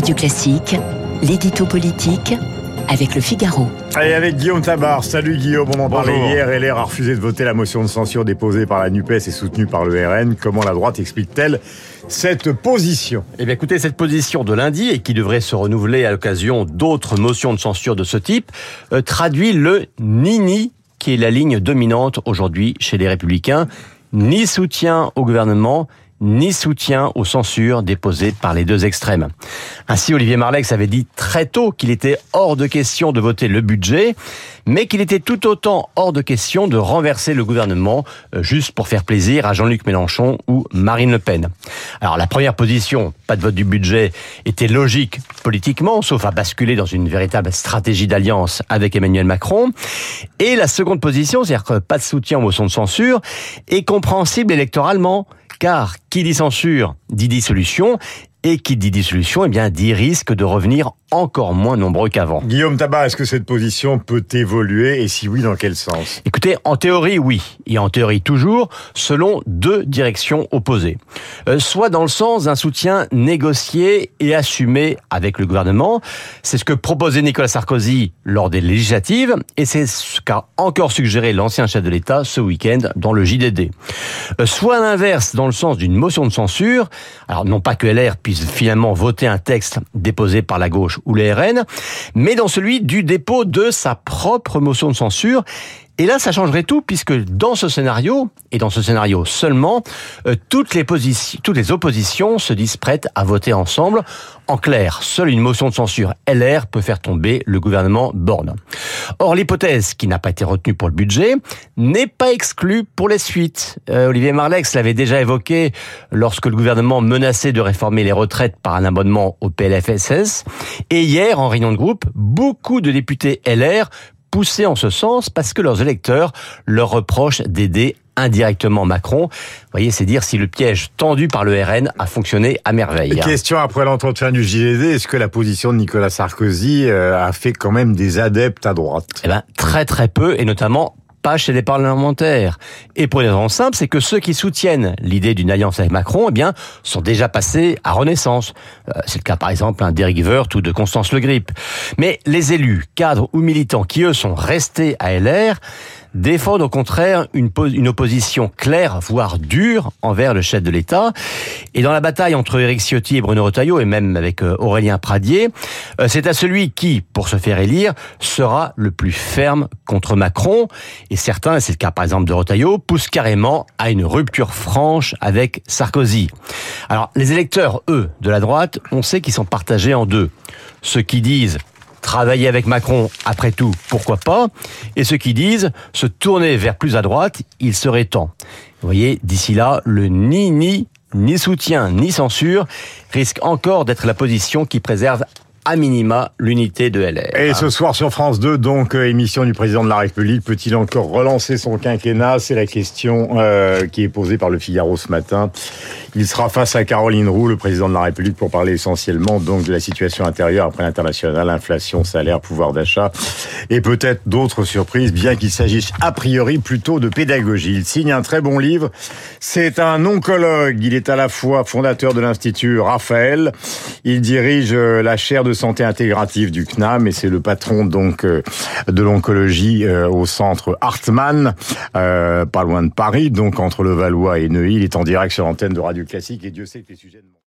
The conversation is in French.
Radio Classique, l'édito politique avec le Figaro. Allez, avec Guillaume Tabar. Salut Guillaume, on en parlait hier. LR a refusé de voter la motion de censure déposée par la NUPES et soutenue par le RN. Comment la droite explique-t-elle cette position? Eh bien écoutez, cette position de lundi, et qui devrait se renouveler à l'occasion d'autres motions de censure de ce type, euh, traduit le nini qui est la ligne dominante aujourd'hui chez les républicains. Ni soutien au gouvernement, ni soutien aux censures déposées par les deux extrêmes. Ainsi, Olivier Marlex avait dit très tôt qu'il était hors de question de voter le budget, mais qu'il était tout autant hors de question de renverser le gouvernement euh, juste pour faire plaisir à Jean-Luc Mélenchon ou Marine Le Pen. Alors la première position, pas de vote du budget, était logique politiquement, sauf à basculer dans une véritable stratégie d'alliance avec Emmanuel Macron. Et la seconde position, c'est-à-dire pas de soutien aux motions de censure, est compréhensible électoralement car qui dit censure dit dissolution, et qui dit dissolution, eh bien, dit risque de revenir encore moins nombreux qu'avant. Guillaume Tabar, est-ce que cette position peut évoluer et si oui, dans quel sens? Écoutez, en théorie, oui. Et en théorie, toujours, selon deux directions opposées. Euh, soit dans le sens d'un soutien négocié et assumé avec le gouvernement. C'est ce que proposait Nicolas Sarkozy lors des législatives et c'est ce qu'a encore suggéré l'ancien chef de l'État ce week-end dans le JDD. Euh, soit l'inverse, dans le sens d'une motion de censure. Alors, non pas que LR finalement voter un texte déposé par la gauche ou les RN, mais dans celui du dépôt de sa propre motion de censure. Et là, ça changerait tout, puisque dans ce scénario, et dans ce scénario seulement, euh, toutes, les toutes les oppositions se disent prêtes à voter ensemble. En clair, seule une motion de censure LR peut faire tomber le gouvernement Borne. Or, l'hypothèse qui n'a pas été retenue pour le budget n'est pas exclue pour les suites. Euh, Olivier Marlex l'avait déjà évoqué lorsque le gouvernement menaçait de réformer les retraites par un abonnement au PLFSS. Et hier, en réunion de groupe, beaucoup de députés LR poussés en ce sens parce que leurs électeurs leur reprochent d'aider indirectement Macron. Vous voyez, c'est dire si le piège tendu par le RN a fonctionné à merveille. Question après l'entretien du JDD, est-ce que la position de Nicolas Sarkozy euh, a fait quand même des adeptes à droite? Eh ben, très très peu, et notamment pas chez les parlementaires. Et pour une raison simple, c'est que ceux qui soutiennent l'idée d'une alliance avec Macron, eh bien, sont déjà passés à Renaissance. Euh, c'est le cas, par exemple, hein, d'Éric ou de Constance Le Grip. Mais les élus, cadres ou militants qui, eux, sont restés à LR, défendent au contraire une, opposition claire, voire dure, envers le chef de l'État. Et dans la bataille entre Éric Ciotti et Bruno Retailleau, et même avec euh, Aurélien Pradier, euh, c'est à celui qui, pour se faire élire, sera le plus ferme contre Macron. Et certains, et c'est le cas par exemple de Retailleau, poussent carrément à une rupture franche avec Sarkozy. Alors, les électeurs, eux, de la droite, on sait qu'ils sont partagés en deux. Ceux qui disent travailler avec Macron, après tout, pourquoi pas? Et ceux qui disent se tourner vers plus à droite, il serait temps. Vous voyez, d'ici là, le ni ni ni soutien ni censure risque encore d'être la position qui préserve à minima l'unité de LR. Et ce soir sur France 2, donc euh, émission du président de la République, peut-il encore relancer son quinquennat? C'est la question euh, qui est posée par le Figaro ce matin. Il sera face à Caroline Roux, le président de la République, pour parler essentiellement donc de la situation intérieure après l'international, inflation, salaire, pouvoir d'achat et peut-être d'autres surprises, bien qu'il s'agisse a priori plutôt de pédagogie. Il signe un très bon livre. C'est un oncologue. Il est à la fois fondateur de l'Institut Raphaël. Il dirige euh, la chaire de santé intégrative du CNAM et c'est le patron donc euh, de l'oncologie euh, au centre Hartmann, pas loin de Paris, donc entre le Valois et Neuilly. Il est en direct sur l'antenne de Radio Classique et Dieu sait que les sujets de